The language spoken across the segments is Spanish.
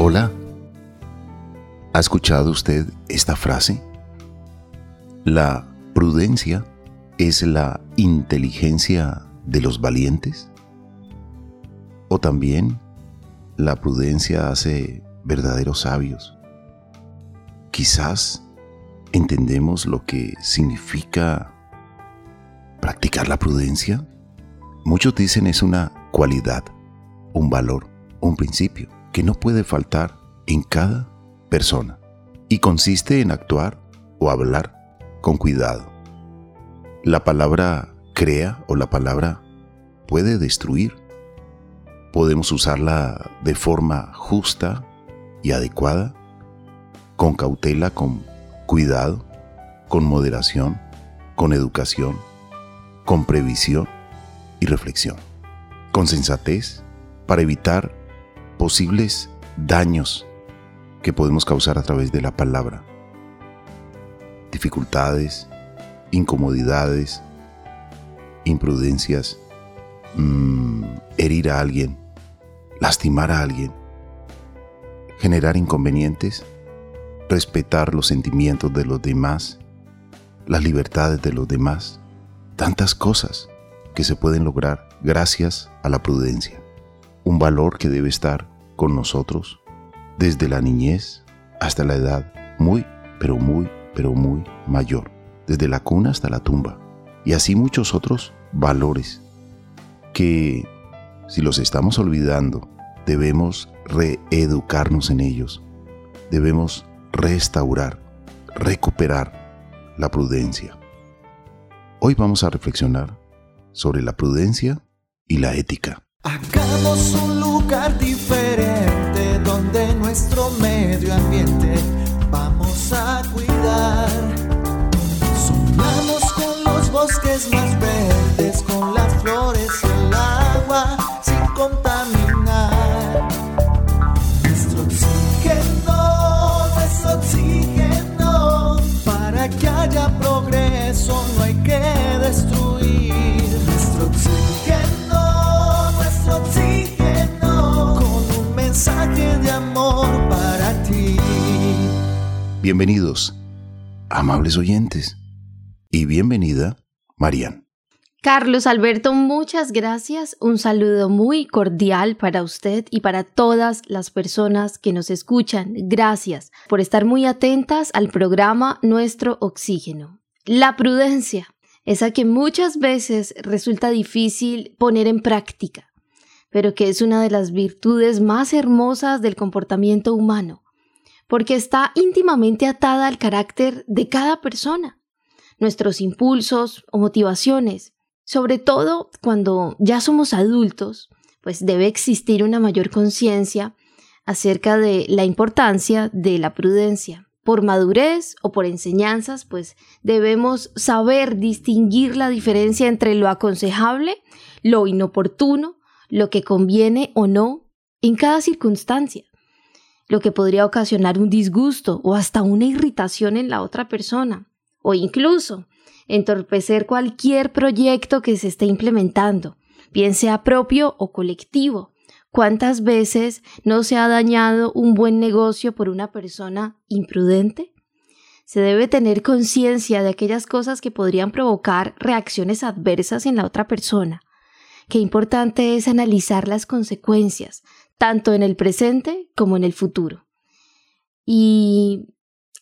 Hola. ¿Ha escuchado usted esta frase? La prudencia es la inteligencia de los valientes. O también la prudencia hace verdaderos sabios. Quizás entendemos lo que significa practicar la prudencia. Muchos dicen es una cualidad, un valor, un principio que no puede faltar en cada persona y consiste en actuar o hablar con cuidado. La palabra crea o la palabra puede destruir. Podemos usarla de forma justa y adecuada, con cautela, con cuidado, con moderación, con educación, con previsión y reflexión, con sensatez para evitar posibles daños que podemos causar a través de la palabra. Dificultades, incomodidades, imprudencias, mmm, herir a alguien, lastimar a alguien, generar inconvenientes, respetar los sentimientos de los demás, las libertades de los demás, tantas cosas que se pueden lograr gracias a la prudencia, un valor que debe estar con nosotros desde la niñez hasta la edad muy, pero muy, pero muy mayor, desde la cuna hasta la tumba, y así muchos otros valores que, si los estamos olvidando, debemos reeducarnos en ellos, debemos restaurar, recuperar la prudencia. Hoy vamos a reflexionar sobre la prudencia y la ética. Hagamos un lugar diferente donde nuestro medio ambiente vamos a cuidar. Sumamos con los bosques más verdes, con las flores y el agua, sin contaminar. Bienvenidos, amables oyentes, y bienvenida, Marian. Carlos Alberto, muchas gracias. Un saludo muy cordial para usted y para todas las personas que nos escuchan. Gracias por estar muy atentas al programa Nuestro Oxígeno. La prudencia, esa que muchas veces resulta difícil poner en práctica, pero que es una de las virtudes más hermosas del comportamiento humano, porque está íntimamente atada al carácter de cada persona, nuestros impulsos o motivaciones sobre todo cuando ya somos adultos, pues debe existir una mayor conciencia acerca de la importancia de la prudencia. Por madurez o por enseñanzas, pues debemos saber distinguir la diferencia entre lo aconsejable, lo inoportuno, lo que conviene o no en cada circunstancia, lo que podría ocasionar un disgusto o hasta una irritación en la otra persona, o incluso entorpecer cualquier proyecto que se esté implementando, bien sea propio o colectivo. ¿Cuántas veces no se ha dañado un buen negocio por una persona imprudente? Se debe tener conciencia de aquellas cosas que podrían provocar reacciones adversas en la otra persona. Qué importante es analizar las consecuencias, tanto en el presente como en el futuro. Y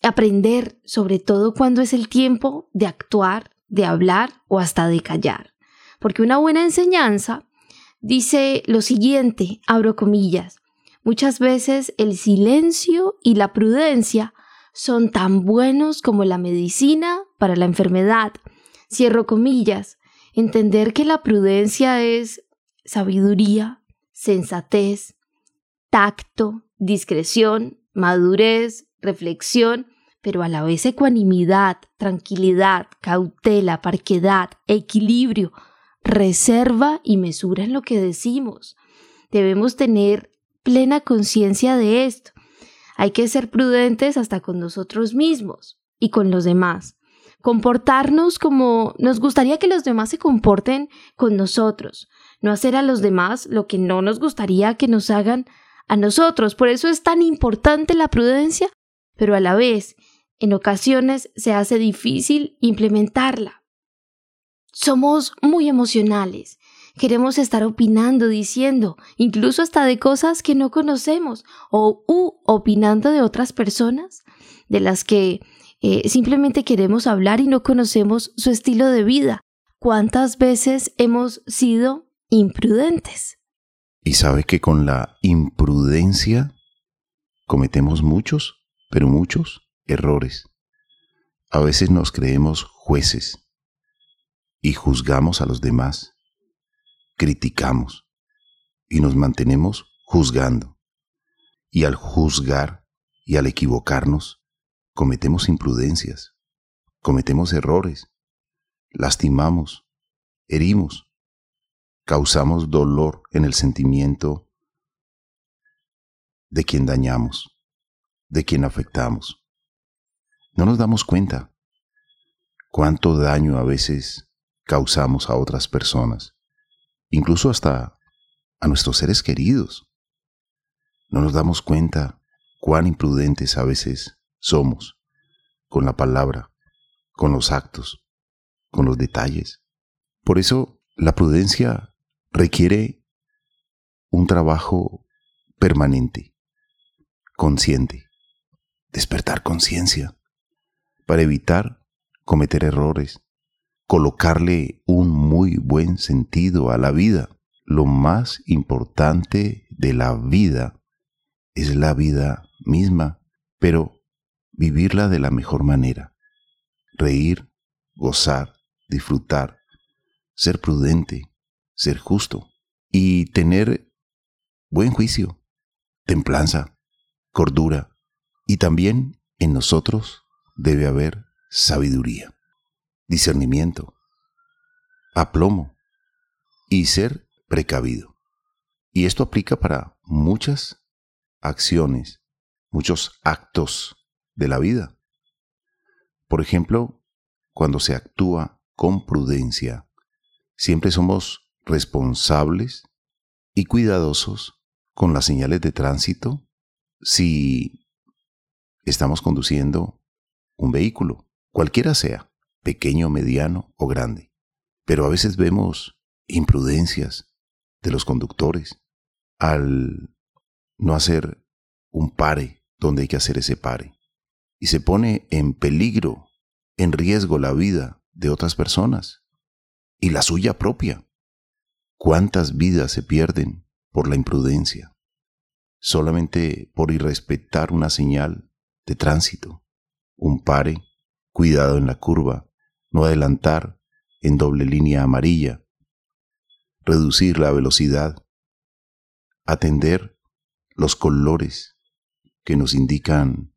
aprender sobre todo cuando es el tiempo de actuar, de hablar o hasta de callar. Porque una buena enseñanza dice lo siguiente, abro comillas, muchas veces el silencio y la prudencia son tan buenos como la medicina para la enfermedad. Cierro comillas, entender que la prudencia es sabiduría, sensatez, tacto, discreción, madurez, reflexión, pero a la vez ecuanimidad, tranquilidad, cautela, parquedad, equilibrio, reserva y mesura en lo que decimos. Debemos tener plena conciencia de esto. Hay que ser prudentes hasta con nosotros mismos y con los demás. Comportarnos como nos gustaría que los demás se comporten con nosotros. No hacer a los demás lo que no nos gustaría que nos hagan a nosotros. Por eso es tan importante la prudencia, pero a la vez, en ocasiones se hace difícil implementarla. Somos muy emocionales. Queremos estar opinando, diciendo, incluso hasta de cosas que no conocemos, o u, opinando de otras personas, de las que eh, simplemente queremos hablar y no conocemos su estilo de vida. ¿Cuántas veces hemos sido imprudentes? Y sabe que con la imprudencia cometemos muchos, pero muchos errores. A veces nos creemos jueces y juzgamos a los demás, criticamos y nos mantenemos juzgando. Y al juzgar y al equivocarnos, cometemos imprudencias, cometemos errores, lastimamos, herimos, causamos dolor en el sentimiento de quien dañamos, de quien afectamos. No nos damos cuenta cuánto daño a veces causamos a otras personas, incluso hasta a nuestros seres queridos. No nos damos cuenta cuán imprudentes a veces somos con la palabra, con los actos, con los detalles. Por eso la prudencia requiere un trabajo permanente, consciente, despertar conciencia para evitar cometer errores, colocarle un muy buen sentido a la vida. Lo más importante de la vida es la vida misma, pero vivirla de la mejor manera. Reír, gozar, disfrutar, ser prudente, ser justo y tener buen juicio, templanza, cordura y también en nosotros debe haber sabiduría, discernimiento, aplomo y ser precavido. Y esto aplica para muchas acciones, muchos actos de la vida. Por ejemplo, cuando se actúa con prudencia, siempre somos responsables y cuidadosos con las señales de tránsito si estamos conduciendo un vehículo, cualquiera sea, pequeño, mediano o grande. Pero a veces vemos imprudencias de los conductores al no hacer un pare donde hay que hacer ese pare. Y se pone en peligro, en riesgo la vida de otras personas y la suya propia. ¿Cuántas vidas se pierden por la imprudencia? Solamente por irrespetar una señal de tránsito un pare, cuidado en la curva, no adelantar en doble línea amarilla, reducir la velocidad, atender los colores que nos indican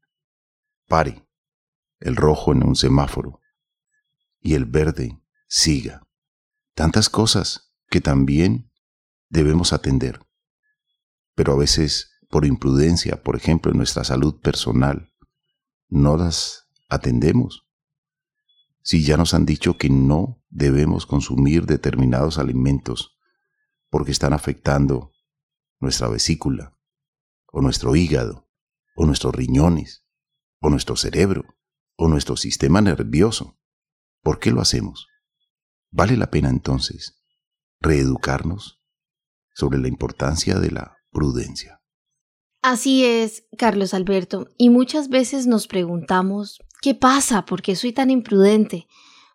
pare, el rojo en un semáforo y el verde siga. Tantas cosas que también debemos atender, pero a veces por imprudencia, por ejemplo, en nuestra salud personal, no las atendemos. Si ya nos han dicho que no debemos consumir determinados alimentos porque están afectando nuestra vesícula, o nuestro hígado, o nuestros riñones, o nuestro cerebro, o nuestro sistema nervioso, ¿por qué lo hacemos? Vale la pena entonces reeducarnos sobre la importancia de la prudencia. Así es, Carlos Alberto, y muchas veces nos preguntamos, ¿qué pasa? ¿Por qué soy tan imprudente?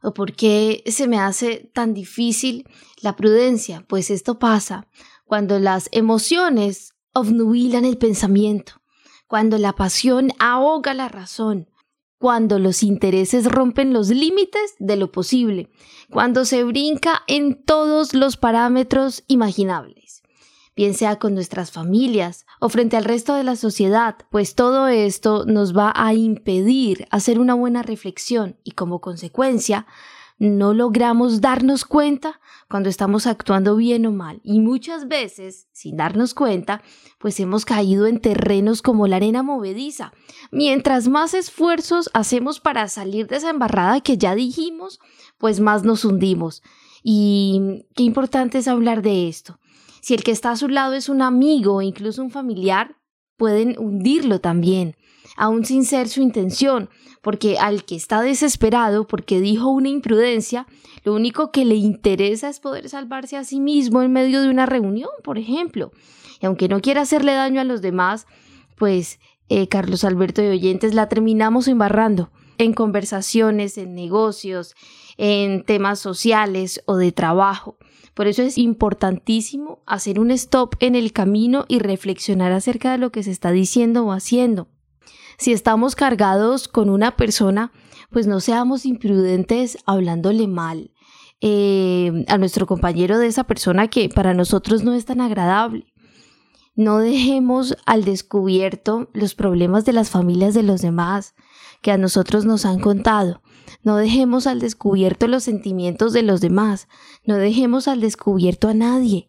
¿O por qué se me hace tan difícil la prudencia? Pues esto pasa cuando las emociones obnubilan el pensamiento, cuando la pasión ahoga la razón, cuando los intereses rompen los límites de lo posible, cuando se brinca en todos los parámetros imaginables bien sea con nuestras familias o frente al resto de la sociedad, pues todo esto nos va a impedir hacer una buena reflexión y como consecuencia no logramos darnos cuenta cuando estamos actuando bien o mal. Y muchas veces, sin darnos cuenta, pues hemos caído en terrenos como la arena movediza. Mientras más esfuerzos hacemos para salir de esa embarrada que ya dijimos, pues más nos hundimos. Y qué importante es hablar de esto. Si el que está a su lado es un amigo o incluso un familiar, pueden hundirlo también, aún sin ser su intención, porque al que está desesperado porque dijo una imprudencia, lo único que le interesa es poder salvarse a sí mismo en medio de una reunión, por ejemplo. Y aunque no quiera hacerle daño a los demás, pues eh, Carlos Alberto de Oyentes la terminamos embarrando en conversaciones, en negocios, en temas sociales o de trabajo. Por eso es importantísimo hacer un stop en el camino y reflexionar acerca de lo que se está diciendo o haciendo. Si estamos cargados con una persona, pues no seamos imprudentes hablándole mal eh, a nuestro compañero de esa persona que para nosotros no es tan agradable. No dejemos al descubierto los problemas de las familias de los demás que a nosotros nos han contado. No dejemos al descubierto los sentimientos de los demás. No dejemos al descubierto a nadie.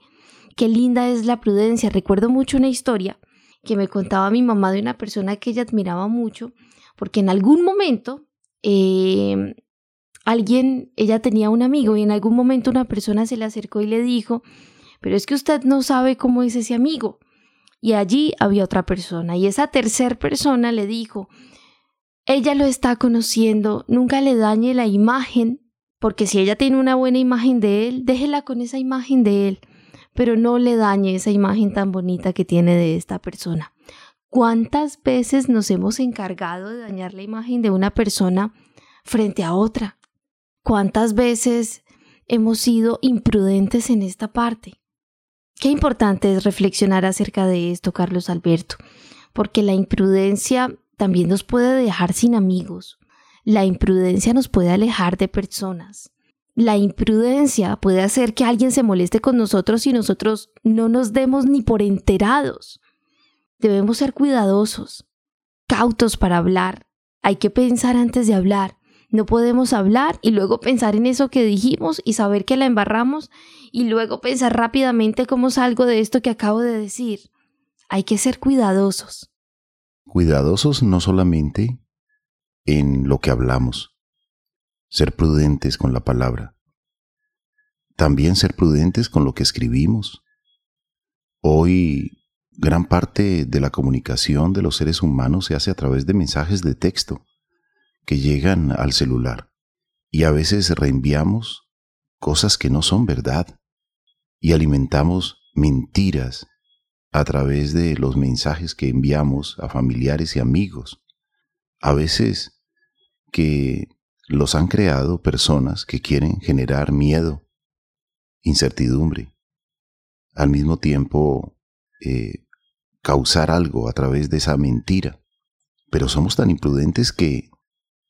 Qué linda es la prudencia. Recuerdo mucho una historia que me contaba mi mamá de una persona que ella admiraba mucho, porque en algún momento eh, alguien, ella tenía un amigo y en algún momento una persona se le acercó y le dijo, pero es que usted no sabe cómo es ese amigo. Y allí había otra persona y esa tercera persona le dijo, ella lo está conociendo, nunca le dañe la imagen, porque si ella tiene una buena imagen de él, déjela con esa imagen de él, pero no le dañe esa imagen tan bonita que tiene de esta persona. ¿Cuántas veces nos hemos encargado de dañar la imagen de una persona frente a otra? ¿Cuántas veces hemos sido imprudentes en esta parte? Qué importante es reflexionar acerca de esto, Carlos Alberto, porque la imprudencia también nos puede dejar sin amigos. La imprudencia nos puede alejar de personas. La imprudencia puede hacer que alguien se moleste con nosotros y nosotros no nos demos ni por enterados. Debemos ser cuidadosos, cautos para hablar. Hay que pensar antes de hablar. No podemos hablar y luego pensar en eso que dijimos y saber que la embarramos y luego pensar rápidamente cómo salgo de esto que acabo de decir. Hay que ser cuidadosos cuidadosos no solamente en lo que hablamos, ser prudentes con la palabra, también ser prudentes con lo que escribimos. Hoy gran parte de la comunicación de los seres humanos se hace a través de mensajes de texto que llegan al celular y a veces reenviamos cosas que no son verdad y alimentamos mentiras a través de los mensajes que enviamos a familiares y amigos. A veces que los han creado personas que quieren generar miedo, incertidumbre, al mismo tiempo eh, causar algo a través de esa mentira. Pero somos tan imprudentes que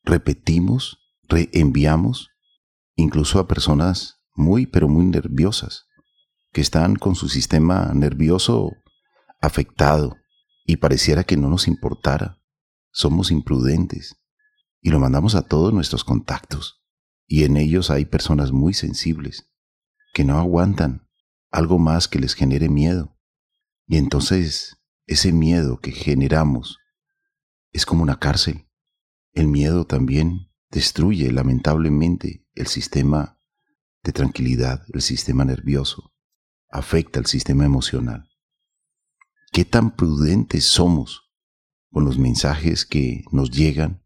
repetimos, reenviamos, incluso a personas muy, pero muy nerviosas, que están con su sistema nervioso afectado y pareciera que no nos importara. Somos imprudentes y lo mandamos a todos nuestros contactos y en ellos hay personas muy sensibles que no aguantan algo más que les genere miedo. Y entonces ese miedo que generamos es como una cárcel. El miedo también destruye lamentablemente el sistema de tranquilidad, el sistema nervioso, afecta el sistema emocional qué tan prudentes somos con los mensajes que nos llegan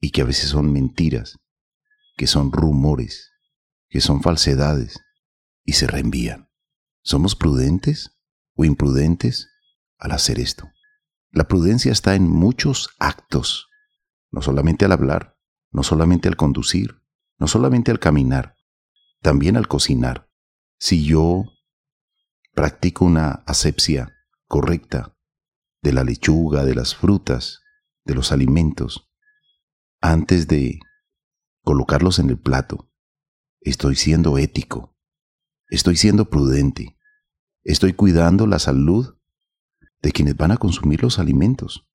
y que a veces son mentiras, que son rumores, que son falsedades y se reenvían. ¿Somos prudentes o imprudentes al hacer esto? La prudencia está en muchos actos, no solamente al hablar, no solamente al conducir, no solamente al caminar, también al cocinar. Si yo practico una asepsia correcta de la lechuga, de las frutas, de los alimentos, antes de colocarlos en el plato. Estoy siendo ético, estoy siendo prudente, estoy cuidando la salud de quienes van a consumir los alimentos.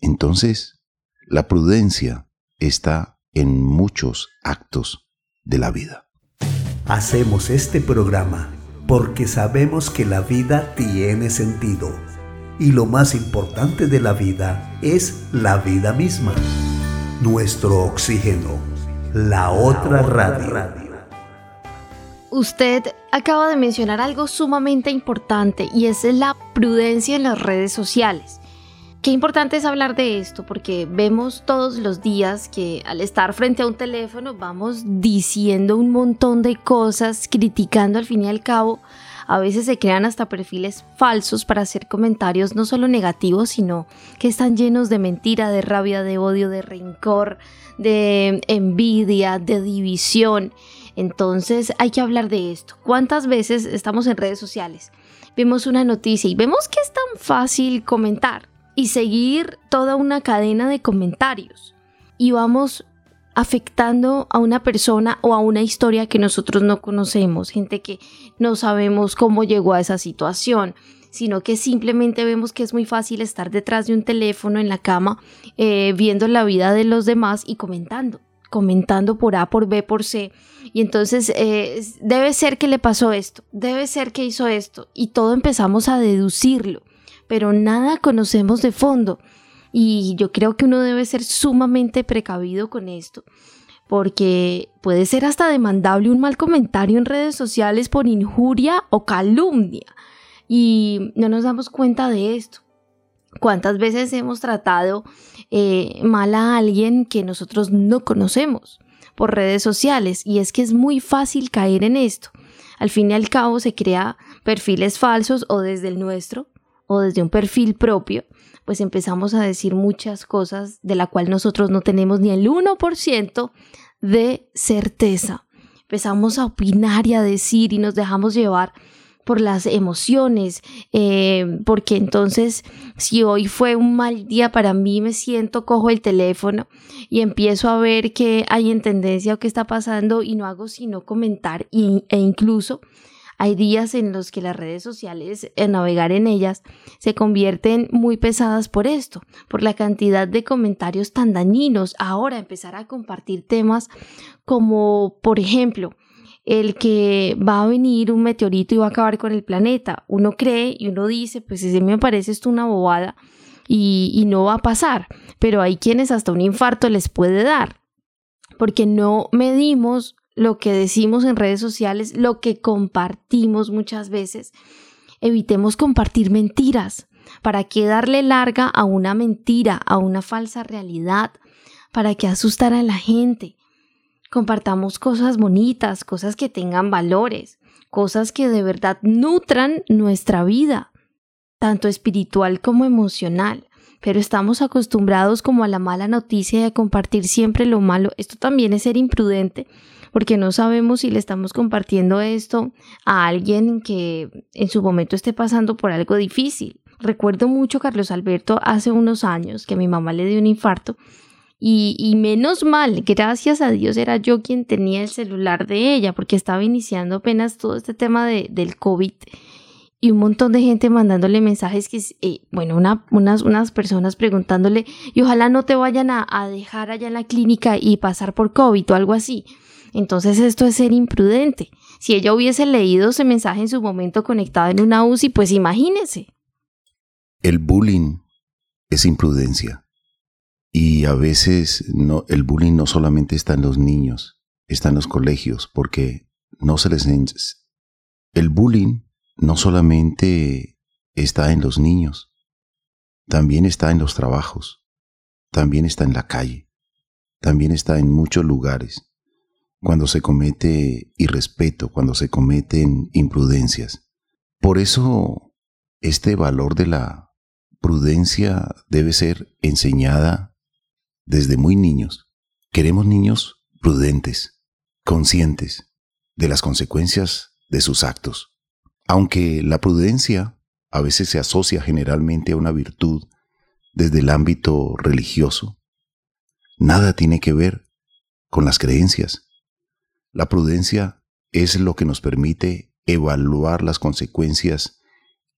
Entonces, la prudencia está en muchos actos de la vida. Hacemos este programa porque sabemos que la vida tiene sentido y lo más importante de la vida es la vida misma. Nuestro oxígeno, la otra radio. Usted acaba de mencionar algo sumamente importante y es la prudencia en las redes sociales. Qué importante es hablar de esto porque vemos todos los días que al estar frente a un teléfono vamos diciendo un montón de cosas, criticando al fin y al cabo. A veces se crean hasta perfiles falsos para hacer comentarios no solo negativos, sino que están llenos de mentira, de rabia, de odio, de rencor, de envidia, de división. Entonces hay que hablar de esto. ¿Cuántas veces estamos en redes sociales? Vemos una noticia y vemos que es tan fácil comentar y seguir toda una cadena de comentarios. Y vamos afectando a una persona o a una historia que nosotros no conocemos, gente que no sabemos cómo llegó a esa situación, sino que simplemente vemos que es muy fácil estar detrás de un teléfono en la cama eh, viendo la vida de los demás y comentando, comentando por A, por B, por C. Y entonces eh, debe ser que le pasó esto, debe ser que hizo esto, y todo empezamos a deducirlo pero nada conocemos de fondo. Y yo creo que uno debe ser sumamente precavido con esto, porque puede ser hasta demandable un mal comentario en redes sociales por injuria o calumnia. Y no nos damos cuenta de esto. ¿Cuántas veces hemos tratado eh, mal a alguien que nosotros no conocemos por redes sociales? Y es que es muy fácil caer en esto. Al fin y al cabo se crea perfiles falsos o desde el nuestro o desde un perfil propio, pues empezamos a decir muchas cosas de la cual nosotros no tenemos ni el 1% de certeza. Empezamos a opinar y a decir y nos dejamos llevar por las emociones, eh, porque entonces si hoy fue un mal día para mí, me siento, cojo el teléfono y empiezo a ver que hay en tendencia o qué está pasando y no hago sino comentar e incluso hay días en los que las redes sociales, en navegar en ellas, se convierten muy pesadas por esto, por la cantidad de comentarios tan dañinos. Ahora empezar a compartir temas como, por ejemplo, el que va a venir un meteorito y va a acabar con el planeta. Uno cree y uno dice, pues ese me parece esto una bobada y, y no va a pasar. Pero hay quienes hasta un infarto les puede dar porque no medimos lo que decimos en redes sociales, lo que compartimos muchas veces. Evitemos compartir mentiras. ¿Para qué darle larga a una mentira, a una falsa realidad? ¿Para qué asustar a la gente? Compartamos cosas bonitas, cosas que tengan valores, cosas que de verdad nutran nuestra vida, tanto espiritual como emocional. Pero estamos acostumbrados como a la mala noticia y a compartir siempre lo malo. Esto también es ser imprudente porque no sabemos si le estamos compartiendo esto a alguien que en su momento esté pasando por algo difícil. Recuerdo mucho, Carlos Alberto, hace unos años que mi mamá le dio un infarto y, menos mal, gracias a Dios era yo quien tenía el celular de ella porque estaba iniciando apenas todo este tema de, del COVID y un montón de gente mandándole mensajes que, eh, bueno, unas, unas personas preguntándole y ojalá no te vayan a, a dejar allá en la clínica y pasar por COVID o algo así. Entonces esto es ser imprudente. Si ella hubiese leído ese mensaje en su momento conectado en una UCI, pues imagínese. El bullying es imprudencia. Y a veces el bullying no solamente está en los niños, está en los colegios, porque no se les... El bullying no solamente está en los niños, también está en los trabajos, también está en la calle, también está en muchos lugares cuando se comete irrespeto, cuando se cometen imprudencias. Por eso, este valor de la prudencia debe ser enseñada desde muy niños. Queremos niños prudentes, conscientes de las consecuencias de sus actos. Aunque la prudencia a veces se asocia generalmente a una virtud desde el ámbito religioso, nada tiene que ver con las creencias. La prudencia es lo que nos permite evaluar las consecuencias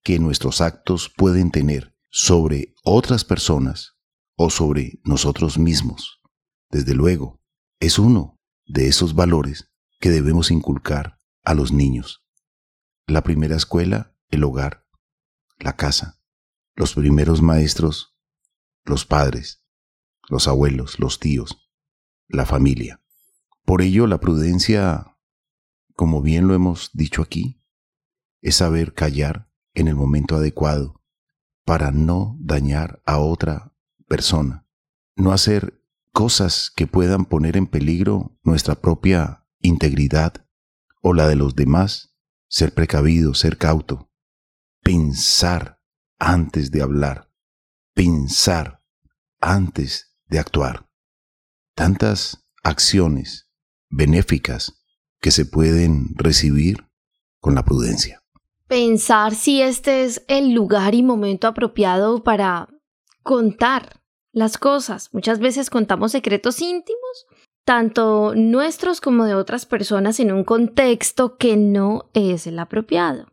que nuestros actos pueden tener sobre otras personas o sobre nosotros mismos. Desde luego, es uno de esos valores que debemos inculcar a los niños. La primera escuela, el hogar, la casa, los primeros maestros, los padres, los abuelos, los tíos, la familia. Por ello, la prudencia como bien lo hemos dicho aquí, es saber callar en el momento adecuado para no dañar a otra persona, no hacer cosas que puedan poner en peligro nuestra propia integridad o la de los demás, ser precavido, ser cauto, pensar antes de hablar, pensar antes de actuar. Tantas acciones benéficas que se pueden recibir con la prudencia pensar si este es el lugar y momento apropiado para contar las cosas. Muchas veces contamos secretos íntimos, tanto nuestros como de otras personas, en un contexto que no es el apropiado.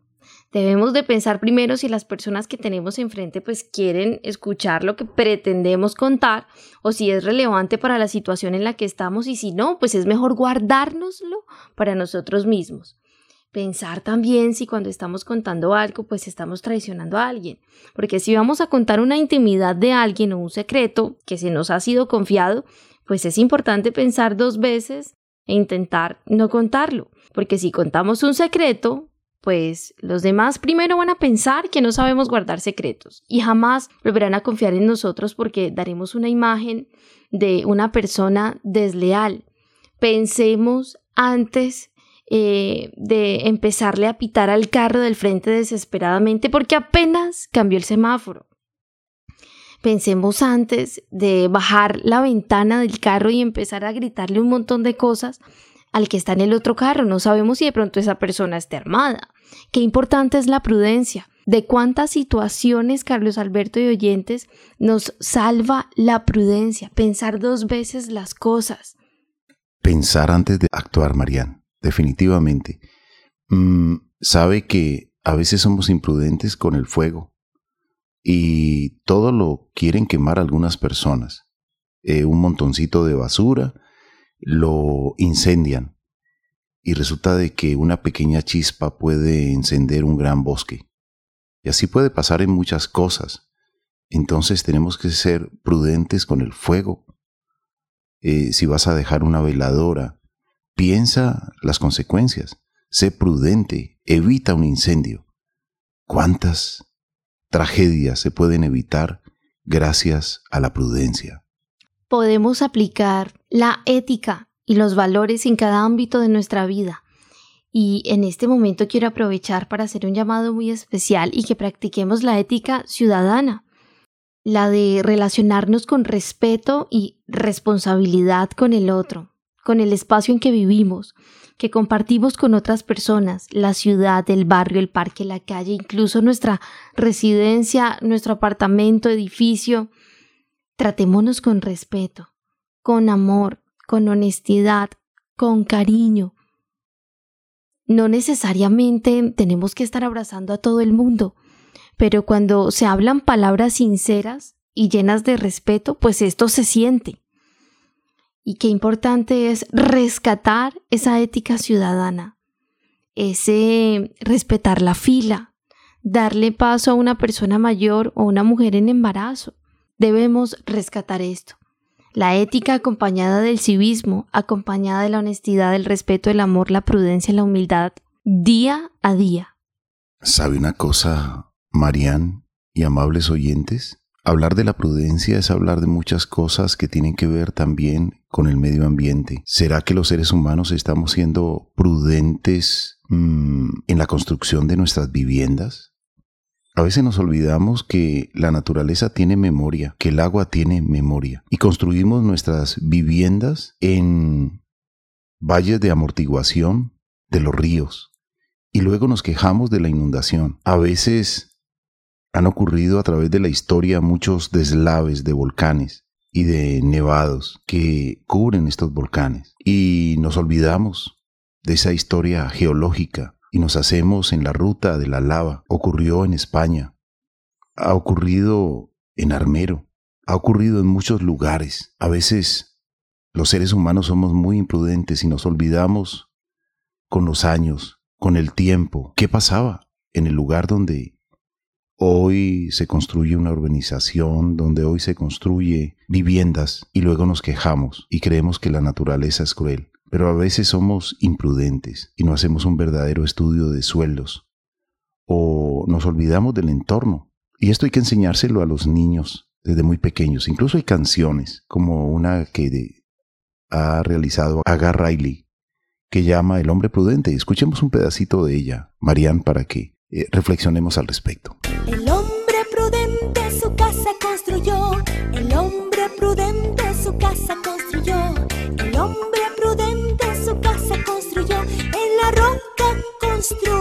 Debemos de pensar primero si las personas que tenemos enfrente pues quieren escuchar lo que pretendemos contar o si es relevante para la situación en la que estamos y si no, pues es mejor guardárnoslo para nosotros mismos pensar también si cuando estamos contando algo, pues estamos traicionando a alguien. Porque si vamos a contar una intimidad de alguien o un secreto que se nos ha sido confiado, pues es importante pensar dos veces e intentar no contarlo. Porque si contamos un secreto, pues los demás primero van a pensar que no sabemos guardar secretos y jamás volverán a confiar en nosotros porque daremos una imagen de una persona desleal. Pensemos antes eh, de empezarle a pitar al carro del frente desesperadamente porque apenas cambió el semáforo. Pensemos antes de bajar la ventana del carro y empezar a gritarle un montón de cosas al que está en el otro carro. No sabemos si de pronto esa persona está armada. Qué importante es la prudencia. De cuántas situaciones, Carlos Alberto y oyentes, nos salva la prudencia, pensar dos veces las cosas. Pensar antes de actuar, Marian definitivamente. Mm, sabe que a veces somos imprudentes con el fuego y todo lo quieren quemar algunas personas. Eh, un montoncito de basura lo incendian y resulta de que una pequeña chispa puede encender un gran bosque. Y así puede pasar en muchas cosas. Entonces tenemos que ser prudentes con el fuego. Eh, si vas a dejar una veladora, Piensa las consecuencias, sé prudente, evita un incendio. ¿Cuántas tragedias se pueden evitar gracias a la prudencia? Podemos aplicar la ética y los valores en cada ámbito de nuestra vida. Y en este momento quiero aprovechar para hacer un llamado muy especial y que practiquemos la ética ciudadana, la de relacionarnos con respeto y responsabilidad con el otro, con el espacio en que vivimos, que compartimos con otras personas, la ciudad, el barrio, el parque, la calle, incluso nuestra residencia, nuestro apartamento, edificio. Tratémonos con respeto, con amor, con honestidad, con cariño. No necesariamente tenemos que estar abrazando a todo el mundo, pero cuando se hablan palabras sinceras y llenas de respeto, pues esto se siente y qué importante es rescatar esa ética ciudadana, ese respetar la fila, darle paso a una persona mayor o una mujer en embarazo. Debemos rescatar esto. La ética acompañada del civismo, acompañada de la honestidad, el respeto, el amor, la prudencia, la humildad, día a día. ¿Sabe una cosa, Marian y amables oyentes? Hablar de la prudencia es hablar de muchas cosas que tienen que ver también con el medio ambiente. ¿Será que los seres humanos estamos siendo prudentes mm, en la construcción de nuestras viviendas? A veces nos olvidamos que la naturaleza tiene memoria, que el agua tiene memoria, y construimos nuestras viviendas en valles de amortiguación de los ríos, y luego nos quejamos de la inundación. A veces han ocurrido a través de la historia muchos deslaves de volcanes y de nevados que cubren estos volcanes. Y nos olvidamos de esa historia geológica y nos hacemos en la ruta de la lava. Ocurrió en España, ha ocurrido en Armero, ha ocurrido en muchos lugares. A veces los seres humanos somos muy imprudentes y nos olvidamos con los años, con el tiempo, qué pasaba en el lugar donde Hoy se construye una urbanización donde hoy se construye viviendas y luego nos quejamos y creemos que la naturaleza es cruel. Pero a veces somos imprudentes y no hacemos un verdadero estudio de suelos o nos olvidamos del entorno. Y esto hay que enseñárselo a los niños desde muy pequeños. Incluso hay canciones como una que ha realizado Aga Riley que llama El hombre prudente. Escuchemos un pedacito de ella, Marianne, para que eh, reflexionemos al respecto. El hombre prudente su casa construyó, el hombre prudente su casa construyó, nuestro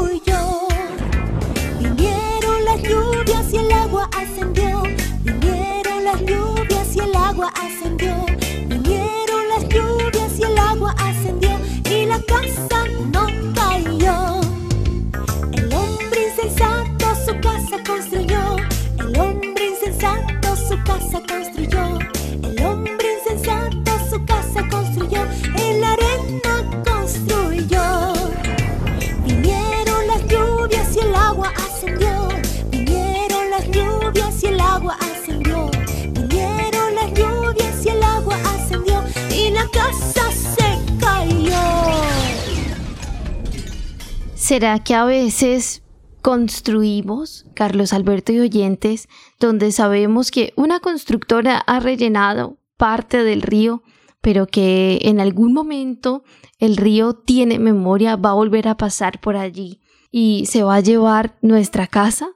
¿Será que a veces construimos, Carlos Alberto y oyentes, donde sabemos que una constructora ha rellenado parte del río, pero que en algún momento el río tiene memoria, va a volver a pasar por allí y se va a llevar nuestra casa?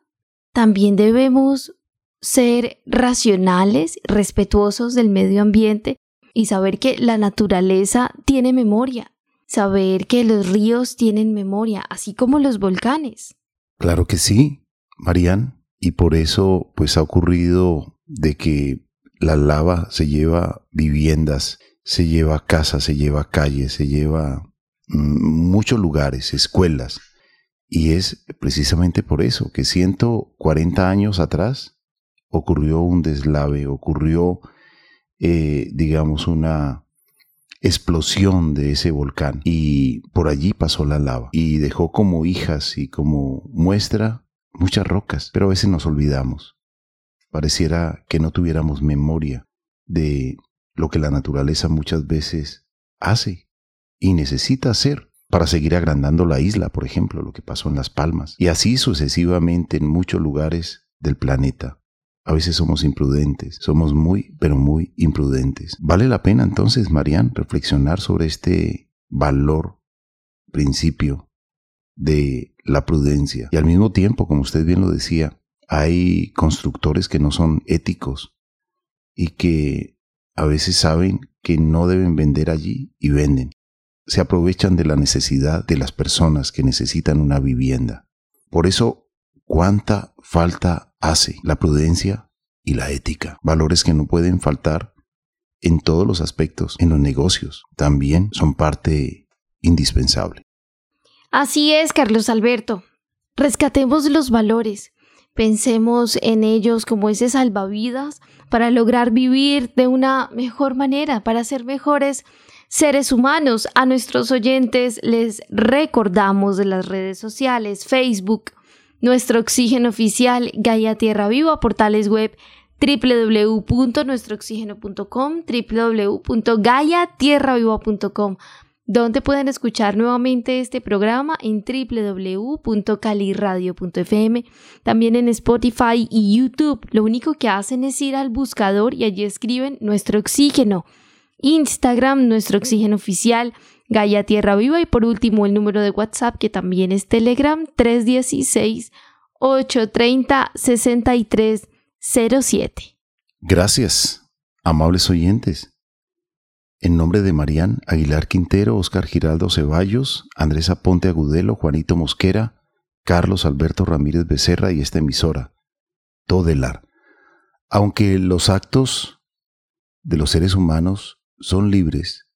También debemos ser racionales, respetuosos del medio ambiente y saber que la naturaleza tiene memoria, saber que los ríos tienen memoria, así como los volcanes. Claro que sí, Marianne, y por eso pues ha ocurrido de que la lava se lleva viviendas, se lleva casas, se lleva calles, se lleva mm, muchos lugares, escuelas. Y es precisamente por eso que 140 años atrás ocurrió un deslave, ocurrió, eh, digamos, una explosión de ese volcán y por allí pasó la lava y dejó como hijas y como muestra muchas rocas, pero a veces nos olvidamos. Pareciera que no tuviéramos memoria de lo que la naturaleza muchas veces hace y necesita hacer para seguir agrandando la isla, por ejemplo, lo que pasó en Las Palmas, y así sucesivamente en muchos lugares del planeta. A veces somos imprudentes, somos muy, pero muy imprudentes. Vale la pena entonces, Marian, reflexionar sobre este valor, principio de la prudencia. Y al mismo tiempo, como usted bien lo decía, hay constructores que no son éticos y que a veces saben que no deben vender allí y venden. Se aprovechan de la necesidad de las personas que necesitan una vivienda. Por eso, ¿cuánta falta hace la prudencia y la ética? Valores que no pueden faltar en todos los aspectos, en los negocios. También son parte indispensable. Así es, Carlos Alberto. Rescatemos los valores. Pensemos en ellos como ese salvavidas para lograr vivir de una mejor manera, para ser mejores seres humanos. A nuestros oyentes les recordamos de las redes sociales, Facebook, nuestro oxígeno oficial, Gaia Tierra Viva, portales web www.nuestrooxígeno.com, www.gaiatierraviva.com donde pueden escuchar nuevamente este programa en www.caliradio.fm, también en Spotify y YouTube. Lo único que hacen es ir al buscador y allí escriben nuestro oxígeno. Instagram, nuestro oxígeno oficial, Gaia Tierra Viva y por último el número de WhatsApp que también es Telegram 316 830 6307. Gracias, amables oyentes. En nombre de Marían Aguilar Quintero, Oscar Giraldo Ceballos, Andrés Aponte Agudelo, Juanito Mosquera, Carlos Alberto Ramírez Becerra y esta emisora, Todelar. Aunque los actos de los seres humanos son libres,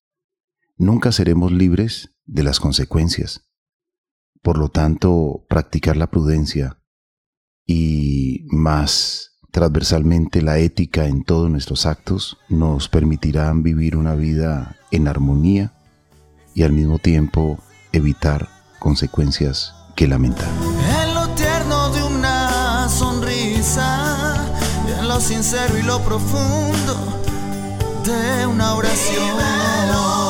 nunca seremos libres de las consecuencias. Por lo tanto, practicar la prudencia y más transversalmente la ética en todos nuestros actos nos permitirán vivir una vida en armonía y al mismo tiempo evitar consecuencias que lamentar. En lo tierno de una sonrisa, en lo sincero y lo profundo de una oración.